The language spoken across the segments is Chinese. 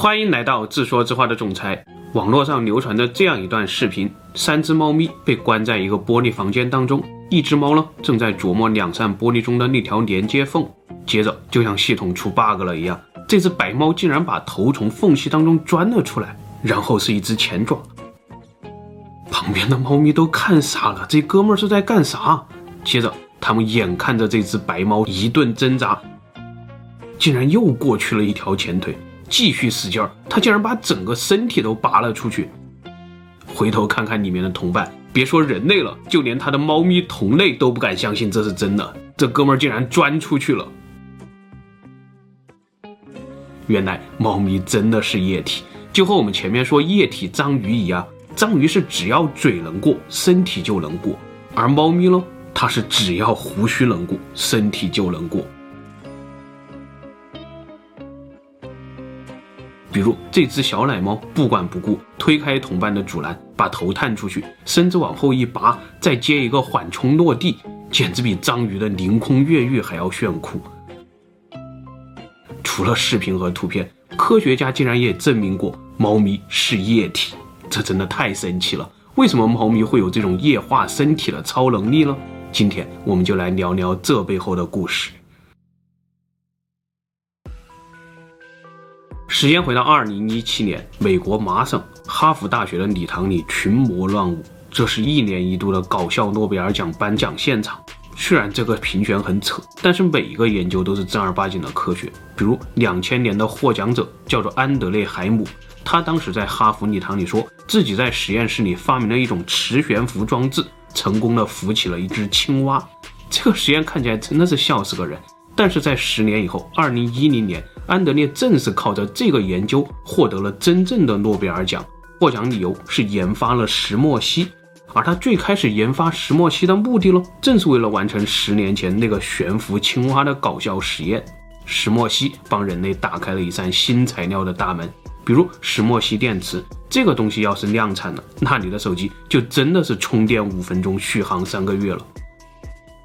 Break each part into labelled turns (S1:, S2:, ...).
S1: 欢迎来到自说自话的总裁。网络上流传着这样一段视频：三只猫咪被关在一个玻璃房间当中，一只猫呢正在琢磨两扇玻璃中的那条连接缝。接着，就像系统出 bug 了一样，这只白猫竟然把头从缝隙当中钻了出来，然后是一只前爪。旁边的猫咪都看傻了，这哥们儿是在干啥？接着，他们眼看着这只白猫一顿挣扎，竟然又过去了一条前腿。继续使劲儿，他竟然把整个身体都拔了出去。回头看看里面的同伴，别说人类了，就连他的猫咪同类都不敢相信这是真的。这哥们儿竟然钻出去了。原来猫咪真的是液体，就和我们前面说液体章鱼一样，章鱼是只要嘴能过，身体就能过，而猫咪呢，它是只要胡须能过，身体就能过。比如这只小奶猫不管不顾，推开同伴的阻拦，把头探出去，身子往后一拔，再接一个缓冲落地，简直比章鱼的凌空越狱还要炫酷。除了视频和图片，科学家竟然也证明过猫咪是液体，这真的太神奇了！为什么猫咪会有这种液化身体的超能力呢？今天我们就来聊聊这背后的故事。时间回到二零一七年，美国麻省哈佛大学的礼堂里群魔乱舞，这是一年一度的搞笑诺贝尔奖颁奖现场。虽然这个评选很扯，但是每一个研究都是正儿八经的科学。比如两千年的获奖者叫做安德烈海姆，他当时在哈佛礼堂里说自己在实验室里发明了一种磁悬浮装置，成功的浮起了一只青蛙。这个实验看起来真的是笑死个人。但是在十年以后，二零一零年，安德烈正是靠着这个研究获得了真正的诺贝尔奖。获奖理由是研发了石墨烯，而他最开始研发石墨烯的目的呢，正是为了完成十年前那个悬浮青蛙的搞笑实验。石墨烯帮人类打开了一扇新材料的大门，比如石墨烯电池，这个东西要是量产了，那你的手机就真的是充电五分钟，续航三个月了。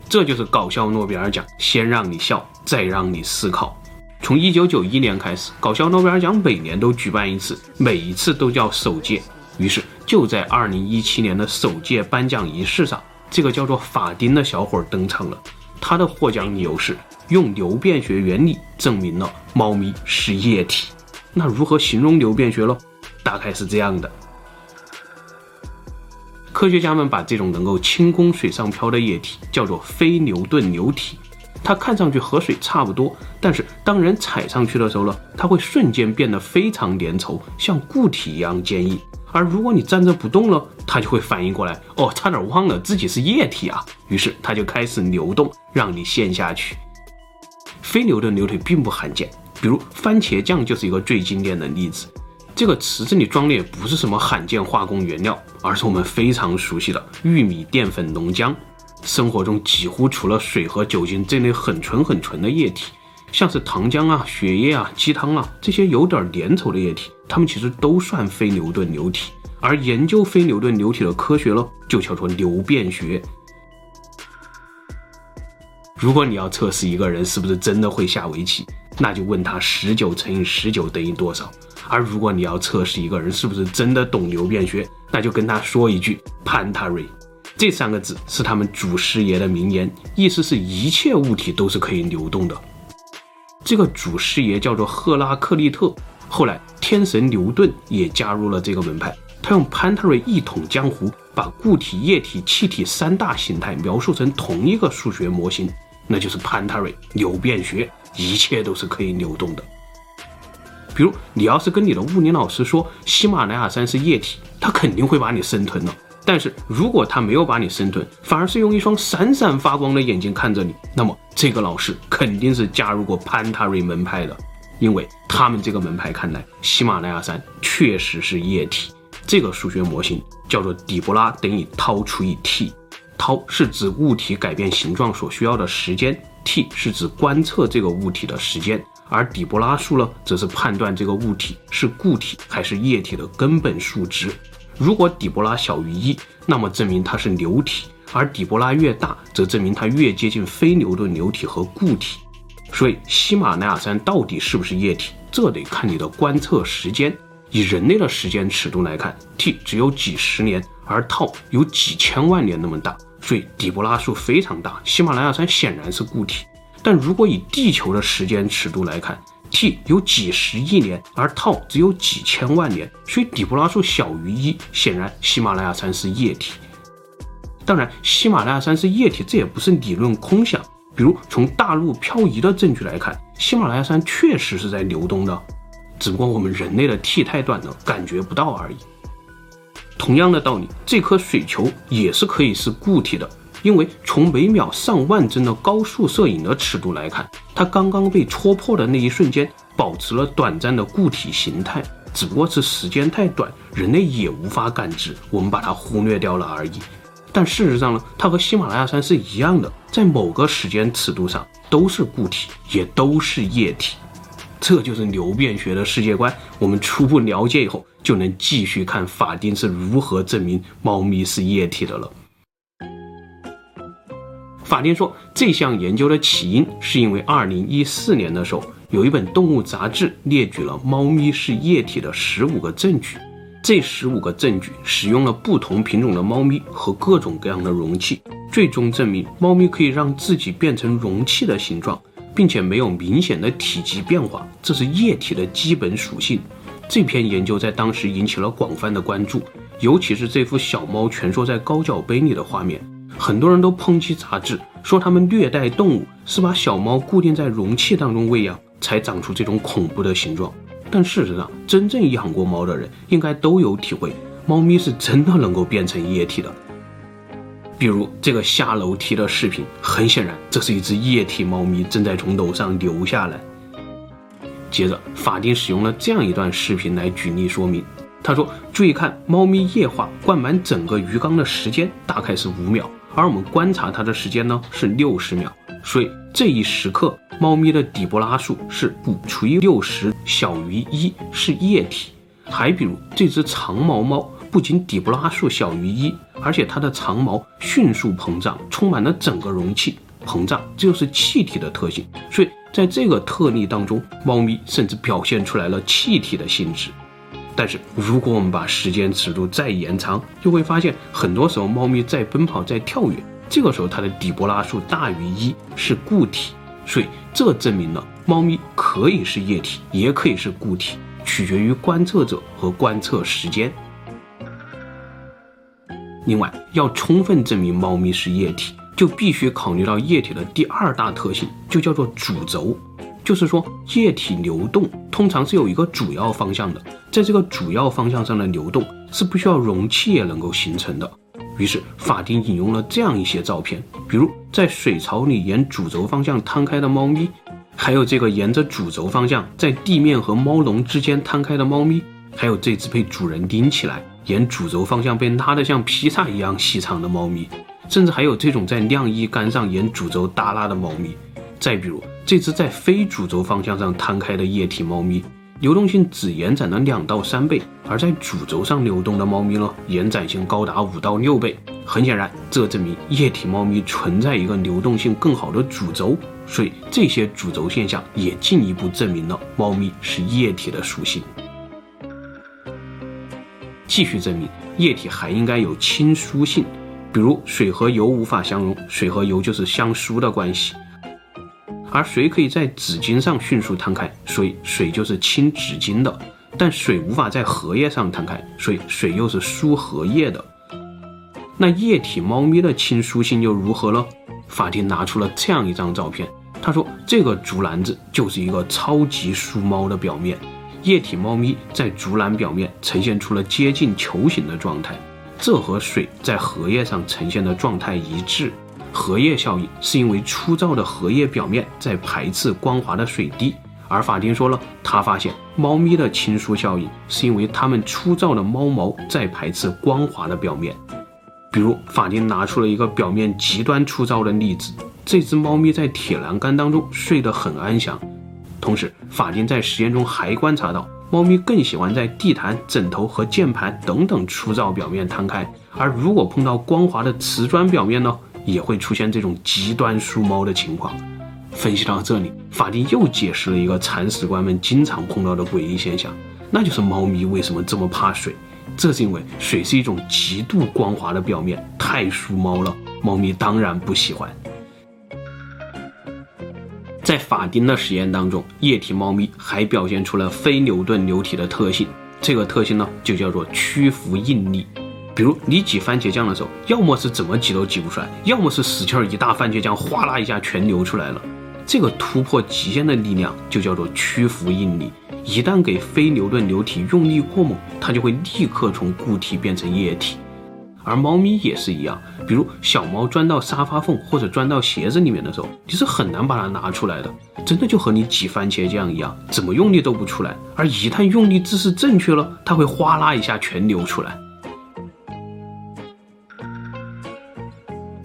S1: 这就是搞笑诺贝尔奖，先让你笑，再让你思考。从一九九一年开始，搞笑诺贝尔奖每年都举办一次，每一次都叫首届。于是就在二零一七年的首届颁奖仪式上，这个叫做法丁的小伙登场了。他的获奖理由是用流变学原理证明了猫咪是液体。那如何形容流变学喽？大概是这样的。科学家们把这种能够轻功水上漂的液体叫做非牛顿流体，它看上去和水差不多，但是当人踩上去的时候呢，它会瞬间变得非常粘稠，像固体一样坚硬。而如果你站着不动了，它就会反应过来，哦，差点忘了自己是液体啊，于是它就开始流动，让你陷下去。非牛顿流体并不罕见，比如番茄酱就是一个最经典的例子。这个池子里装的也不是什么罕见化工原料，而是我们非常熟悉的玉米淀粉浓浆。生活中几乎除了水和酒精这类很纯很纯的液体，像是糖浆啊、血液啊、鸡汤啊这些有点粘稠的液体，它们其实都算非牛顿流体。而研究非牛顿流体的科学呢，就叫做流变学。如果你要测试一个人是不是真的会下围棋，那就问他十九乘以十九等于多少。而如果你要测试一个人是不是真的懂流变学，那就跟他说一句 “Pantare”，这三个字是他们祖师爷的名言，意思是一切物体都是可以流动的。这个祖师爷叫做赫拉克利特，后来天神牛顿也加入了这个门派。他用 Pantare 一统江湖，把固体、液体、气体三大形态描述成同一个数学模型，那就是 Pantare 流变学，一切都是可以流动的。比如，你要是跟你的物理老师说喜马拉雅山是液体，他肯定会把你生吞了。但是如果他没有把你生吞，反而是用一双闪闪发光的眼睛看着你，那么这个老师肯定是加入过潘塔瑞门派的，因为他们这个门派看来，喜马拉雅山确实是液体。这个数学模型叫做底波拉等于涛除以 t，tau 是指物体改变形状所需要的时间，t 是指观测这个物体的时间。而底波拉数呢，则是判断这个物体是固体还是液体的根本数值。如果底波拉小于一，那么证明它是流体；而底波拉越大，则证明它越接近非牛顿流体和固体。所以喜马拉雅山到底是不是液体，这得看你的观测时间。以人类的时间尺度来看，T 只有几十年，而 τ 有几千万年那么大，所以底波拉数非常大。喜马拉雅山显然是固体。但如果以地球的时间尺度来看，T 有几十亿年，而 τ 只有几千万年，所以底波拉数小于一，显然喜马拉雅山是液体。当然，喜马拉雅山是液体，这也不是理论空想。比如从大陆漂移的证据来看，喜马拉雅山确实是在流动的。只不过我们人类的 T 太短了，感觉不到而已。同样的道理，这颗水球也是可以是固体的，因为从每秒上万帧的高速摄影的尺度来看，它刚刚被戳破的那一瞬间，保持了短暂的固体形态，只不过是时间太短，人类也无法感知，我们把它忽略掉了而已。但事实上呢，它和喜马拉雅山是一样的，在某个时间尺度上都是固体，也都是液体。这就是流变学的世界观。我们初步了解以后，就能继续看法丁是如何证明猫咪是液体的了。法庭说，这项研究的起因是因为2014年的时候，有一本动物杂志列举了猫咪是液体的十五个证据。这十五个证据使用了不同品种的猫咪和各种各样的容器，最终证明猫咪可以让自己变成容器的形状。并且没有明显的体积变化，这是液体的基本属性。这篇研究在当时引起了广泛的关注，尤其是这幅小猫蜷缩在高脚杯里的画面，很多人都抨击杂志，说他们虐待动物，是把小猫固定在容器当中喂养，才长出这种恐怖的形状。但事实上，真正养过猫的人应该都有体会，猫咪是真的能够变成液体的。比如这个下楼梯的视频，很显然这是一只液体猫咪正在从楼上流下来。接着，法丁使用了这样一段视频来举例说明。他说：“注意看，猫咪液化灌满整个鱼缸的时间大概是五秒，而我们观察它的时间呢是六十秒。所以这一时刻，猫咪的底波拉数是五除以六十小于一，是液体。还比如这只长毛猫。”不仅底波拉数小于一，而且它的长毛迅速膨胀，充满了整个容器。膨胀，这就是气体的特性。所以在这个特例当中，猫咪甚至表现出来了气体的性质。但是，如果我们把时间尺度再延长，就会发现，很多时候猫咪在奔跑、在跳跃，这个时候它的底波拉数大于一，是固体。所以这证明了猫咪可以是液体，也可以是固体，取决于观测者和观测时间。另外，要充分证明猫咪是液体，就必须考虑到液体的第二大特性，就叫做主轴。就是说，液体流动通常是有一个主要方向的，在这个主要方向上的流动是不需要容器也能够形成的。于是，法丁引用了这样一些照片，比如在水槽里沿主轴方向摊开的猫咪，还有这个沿着主轴方向在地面和猫笼之间摊开的猫咪，还有这只被主人拎起来。沿主轴方向被拉得像披萨一样细长的猫咪，甚至还有这种在晾衣杆上沿主轴耷拉的猫咪。再比如这只在非主轴方向上摊开的液体猫咪，流动性只延展了两到三倍；而在主轴上流动的猫咪呢，延展性高达五到六倍。很显然，这证明液体猫咪存在一个流动性更好的主轴，所以这些主轴现象也进一步证明了猫咪是液体的属性。继续证明液体还应该有亲疏性，比如水和油无法相溶，水和油就是相疏的关系。而水可以在纸巾上迅速摊开，所以水就是亲纸巾的。但水无法在荷叶上摊开，所以水又是疏荷叶的。那液体猫咪的亲疏性又如何呢？法庭拿出了这样一张照片，他说这个竹篮子就是一个超级疏猫的表面。液体猫咪在竹篮表面呈现出了接近球形的状态，这和水在荷叶上呈现的状态一致。荷叶效应是因为粗糙的荷叶表面在排斥光滑的水滴，而法丁说了，他发现猫咪的亲疏效应是因为它们粗糙的猫毛在排斥光滑的表面。比如，法丁拿出了一个表面极端粗糙的例子，这只猫咪在铁栏杆当中睡得很安详。同时，法丁在实验中还观察到，猫咪更喜欢在地毯、枕头和键盘等等粗糙表面摊开，而如果碰到光滑的瓷砖表面呢，也会出现这种极端梳猫的情况。分析到这里，法丁又解释了一个铲屎官们经常碰到的诡异现象，那就是猫咪为什么这么怕水。这是因为水是一种极度光滑的表面，太梳猫了，猫咪当然不喜欢。在法丁的实验当中，液体猫咪还表现出了非牛顿流体的特性，这个特性呢就叫做屈服应力。比如你挤番茄酱的时候，要么是怎么挤都挤不出来，要么是使劲儿一大番茄酱哗啦一下全流出来了。这个突破极限的力量就叫做屈服应力。一旦给非牛顿流体用力过猛，它就会立刻从固体变成液体。而猫咪也是一样，比如小猫钻到沙发缝或者钻到鞋子里面的时候，你是很难把它拿出来的，真的就和你挤番茄酱一样，怎么用力都不出来。而一旦用力姿势正确了，它会哗啦一下全流出来。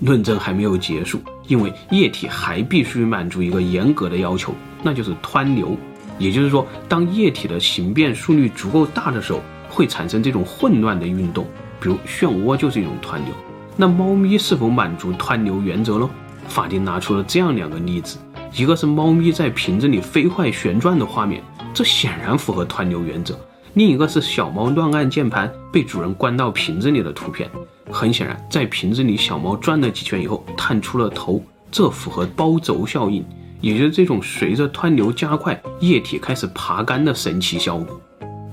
S1: 论证还没有结束，因为液体还必须满足一个严格的要求，那就是湍流。也就是说，当液体的形变速率足够大的时候，会产生这种混乱的运动，比如漩涡就是一种湍流。那猫咪是否满足湍流原则呢？法丁拿出了这样两个例子，一个是猫咪在瓶子里飞快旋转的画面，这显然符合湍流原则；另一个是小猫乱按键盘被主人关到瓶子里的图片，很显然，在瓶子里小猫转了几圈以后探出了头，这符合包轴效应。也就是这种随着湍流加快，液体开始爬干的神奇效果。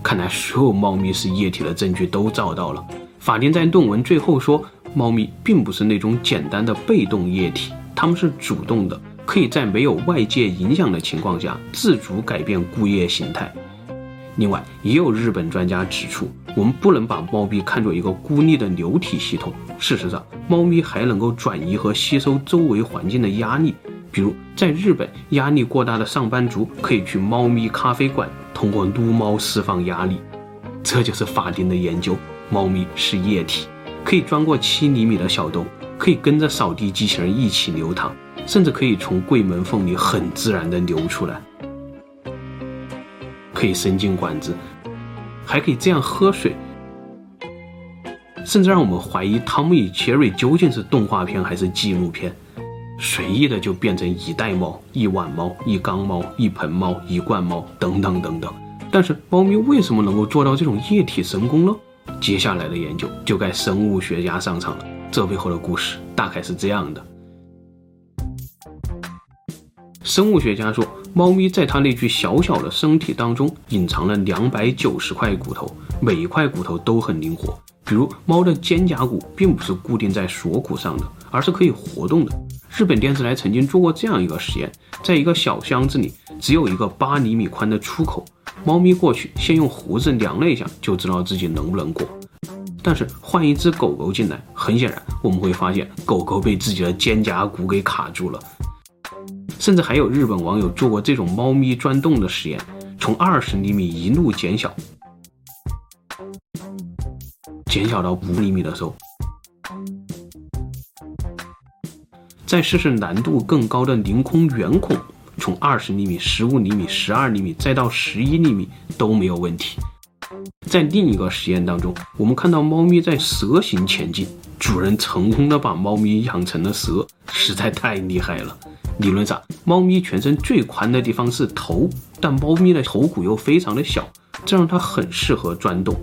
S1: 看来所有猫咪是液体的证据都找到了。法庭在论文最后说，猫咪并不是那种简单的被动液体，它们是主动的，可以在没有外界影响的情况下自主改变固液形态。另外，也有日本专家指出，我们不能把猫咪看作一个孤立的流体系统。事实上，猫咪还能够转移和吸收周围环境的压力。比如，在日本，压力过大的上班族可以去猫咪咖啡馆，通过撸猫释放压力。这就是法丁的研究：猫咪是液体，可以钻过七厘米的小洞，可以跟着扫地机器人一起流淌，甚至可以从柜门缝里很自然地流出来，可以伸进管子，还可以这样喝水，甚至让我们怀疑《汤姆与杰瑞》究竟是动画片还是纪录片。随意的就变成一袋猫、一碗猫、一缸猫、一盆猫、一罐猫等等等等。但是猫咪为什么能够做到这种液体神功呢？接下来的研究就该生物学家上场了。这背后的故事大概是这样的：生物学家说，猫咪在它那具小小的身体当中隐藏了两百九十块骨头，每一块骨头都很灵活。比如猫的肩胛骨并不是固定在锁骨上的，而是可以活动的。日本电视台曾经做过这样一个实验，在一个小箱子里，只有一个八厘米宽的出口，猫咪过去先用胡子量了一下，就知道自己能不能过。但是换一只狗狗进来，很显然我们会发现狗狗被自己的肩胛骨给卡住了。甚至还有日本网友做过这种猫咪钻洞的实验，从二十厘米一路减小，减小到五厘米的时候。再试试难度更高的凌空圆孔，从二十厘米、十五厘米、十二厘米，再到十一厘米都没有问题。在另一个实验当中，我们看到猫咪在蛇形前进，主人成功的把猫咪养成了蛇，实在太厉害了。理论上，猫咪全身最宽的地方是头，但猫咪的头骨又非常的小，这让它很适合钻洞。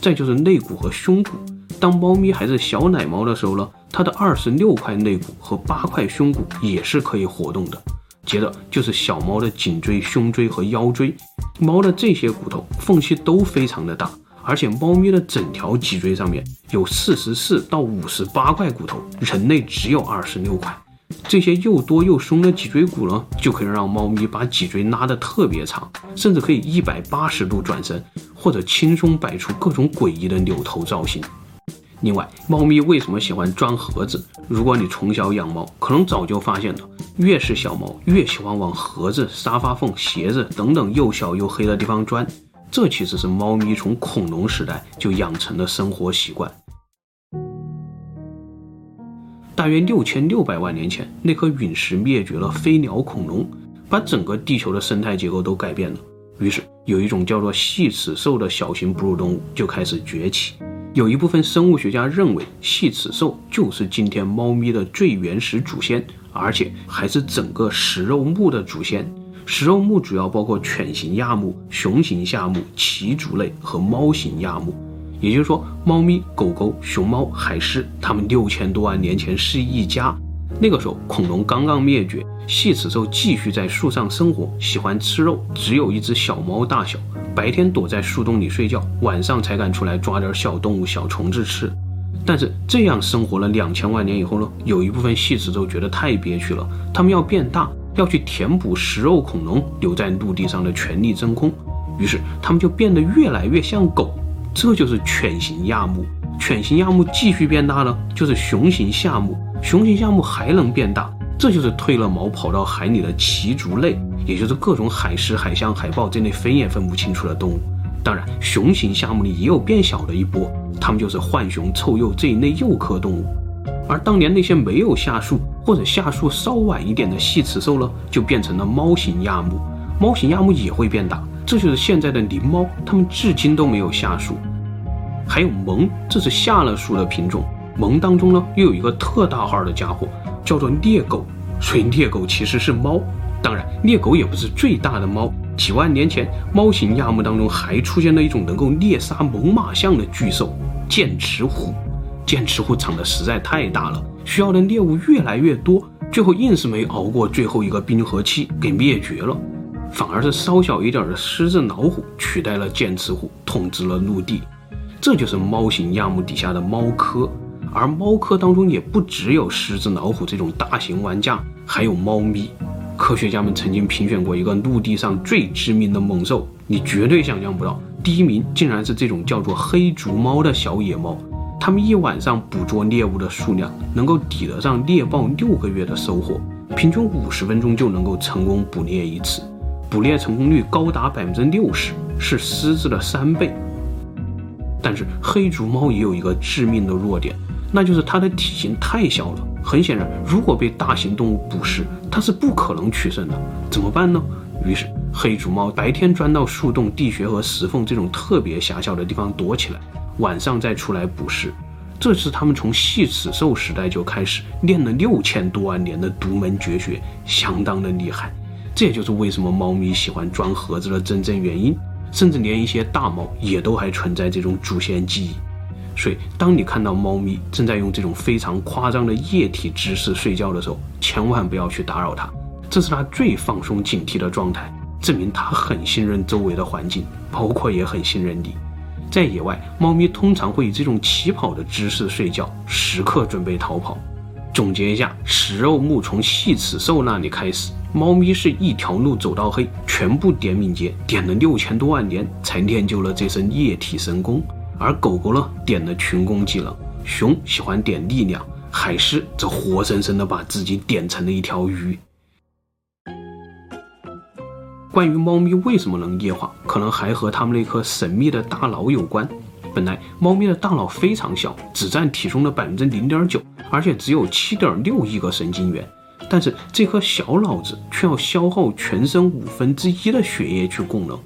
S1: 再就是肋骨和胸骨。当猫咪还是小奶猫的时候呢，它的二十六块肋骨和八块胸骨也是可以活动的。接着就是小猫的颈椎、胸椎和腰椎，猫的这些骨头缝隙都非常的大，而且猫咪的整条脊椎上面有四十四到五十八块骨头，人类只有二十六块。这些又多又松的脊椎骨呢，就可以让猫咪把脊椎拉得特别长，甚至可以一百八十度转身，或者轻松摆出各种诡异的扭头造型。另外，猫咪为什么喜欢钻盒子？如果你从小养猫，可能早就发现了，越是小猫越喜欢往盒子、沙发缝、鞋子等等又小又黑的地方钻。这其实是猫咪从恐龙时代就养成的生活习惯。大约六千六百万年前，那颗陨石灭绝了飞鸟恐龙，把整个地球的生态结构都改变了。于是，有一种叫做细齿兽的小型哺乳动物就开始崛起。有一部分生物学家认为，细齿兽就是今天猫咪的最原始祖先，而且还是整个食肉目的祖先。食肉目主要包括犬形亚目、熊形下目、鳍足类和猫形亚目。也就是说，猫咪、狗狗、熊猫、海狮，它们六千多万年前是一家。那个时候，恐龙刚刚灭绝，细齿兽继续在树上生活，喜欢吃肉，只有一只小猫大小，白天躲在树洞里睡觉，晚上才敢出来抓点小动物、小虫子吃。但是这样生活了两千万年以后呢，有一部分细齿兽觉得太憋屈了，它们要变大，要去填补食肉恐龙留在陆地上的权力真空，于是它们就变得越来越像狗。这就是犬形亚目，犬形亚目继续变大呢，就是熊形下目，熊形下目还能变大，这就是褪了毛跑到海里的鳍足类，也就是各种海狮、海象、海豹这类分也分不清楚的动物。当然，熊形下目里也有变小的一波，它们就是浣熊、臭鼬这一类鼬科动物。而当年那些没有下树或者下树稍晚一点的细齿兽呢，就变成了猫形亚目，猫形亚目也会变大。这就是现在的灵猫，它们至今都没有下树。还有獴，这是下了树的品种。獴当中呢，又有一个特大号的家伙，叫做猎狗。所以猎狗其实是猫，当然猎狗也不是最大的猫。几万年前，猫形亚目当中还出现了一种能够猎杀猛犸象的巨兽——剑齿虎。剑齿虎长得实在太大了，需要的猎物越来越多，最后硬是没熬过最后一个冰河期，给灭绝了。反而是稍小一点的狮子老虎取代了剑齿虎，统治了陆地。这就是猫形亚目底下的猫科，而猫科当中也不只有狮子老虎这种大型玩家，还有猫咪。科学家们曾经评选过一个陆地上最致命的猛兽，你绝对想象不到，第一名竟然是这种叫做黑足猫的小野猫。它们一晚上捕捉猎物的数量能够抵得上猎豹六个月的收获，平均五十分钟就能够成功捕猎一次。捕猎成功率高达百分之六十，是狮子的三倍。但是黑足猫也有一个致命的弱点，那就是它的体型太小了。很显然，如果被大型动物捕食，它是不可能取胜的。怎么办呢？于是黑足猫白天钻到树洞、地穴和石缝这种特别狭小的地方躲起来，晚上再出来捕食。这是他们从细齿兽时代就开始练了六千多万年的独门绝学，相当的厉害。这也就是为什么猫咪喜欢钻盒子的真正原因，甚至连一些大猫也都还存在这种祖先记忆。所以，当你看到猫咪正在用这种非常夸张的液体姿势睡觉的时候，千万不要去打扰它，这是它最放松警惕的状态，证明它很信任周围的环境，包括也很信任你。在野外，猫咪通常会以这种起跑的姿势睡觉，时刻准备逃跑。总结一下，食肉目从细齿兽那里开始。猫咪是一条路走到黑，全部点敏捷，点了六千多万年才练就了这身液体神功。而狗狗呢，点了群攻技能，熊喜欢点力量，海狮则活生生的把自己点成了一条鱼。关于猫咪为什么能液化，可能还和它们那颗神秘的大脑有关。本来猫咪的大脑非常小，只占体重的百分之零点九，而且只有七点六亿个神经元。但是这颗小脑子却要消耗全身五分之一的血液去供能，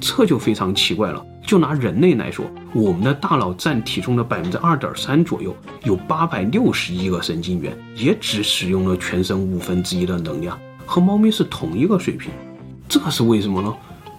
S1: 这就非常奇怪了。就拿人类来说，我们的大脑占体重的百分之二点三左右，有八百六十亿个神经元，也只使用了全身五分之一的能量，和猫咪是同一个水平。这是为什么呢？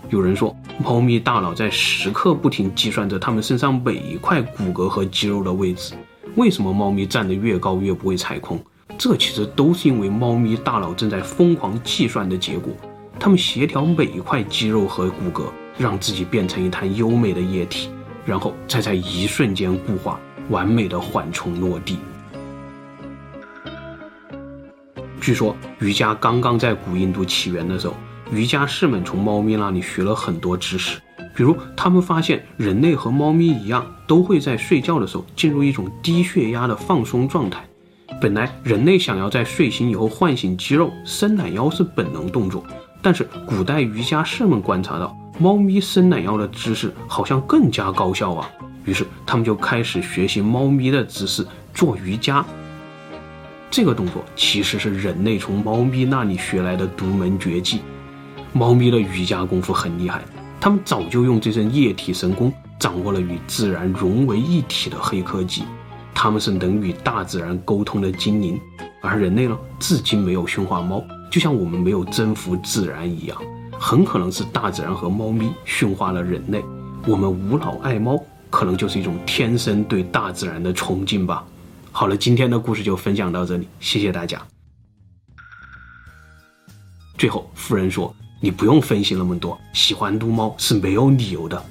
S1: 有人说，猫咪大脑在时刻不停计算着它们身上每一块骨骼和肌肉的位置。为什么猫咪站得越高越不会踩空？这其实都是因为猫咪大脑正在疯狂计算的结果，它们协调每一块肌肉和骨骼，让自己变成一滩优美的液体，然后再在一瞬间固化，完美的缓冲落地。据说瑜伽刚刚在古印度起源的时候，瑜伽士们从猫咪那里学了很多知识，比如他们发现人类和猫咪一样，都会在睡觉的时候进入一种低血压的放松状态。本来人类想要在睡醒以后唤醒肌肉，伸懒腰是本能动作。但是古代瑜伽士们观察到，猫咪伸懒腰的姿势好像更加高效啊。于是他们就开始学习猫咪的姿势做瑜伽。这个动作其实是人类从猫咪那里学来的独门绝技。猫咪的瑜伽功夫很厉害，他们早就用这身液体神功掌握了与自然融为一体的黑科技。他们是能与大自然沟通的精灵，而人类呢，至今没有驯化猫，就像我们没有征服自然一样，很可能是大自然和猫咪驯化了人类。我们无脑爱猫，可能就是一种天生对大自然的崇敬吧。好了，今天的故事就分享到这里，谢谢大家。最后，夫人说：“你不用分析那么多，喜欢撸猫是没有理由的。”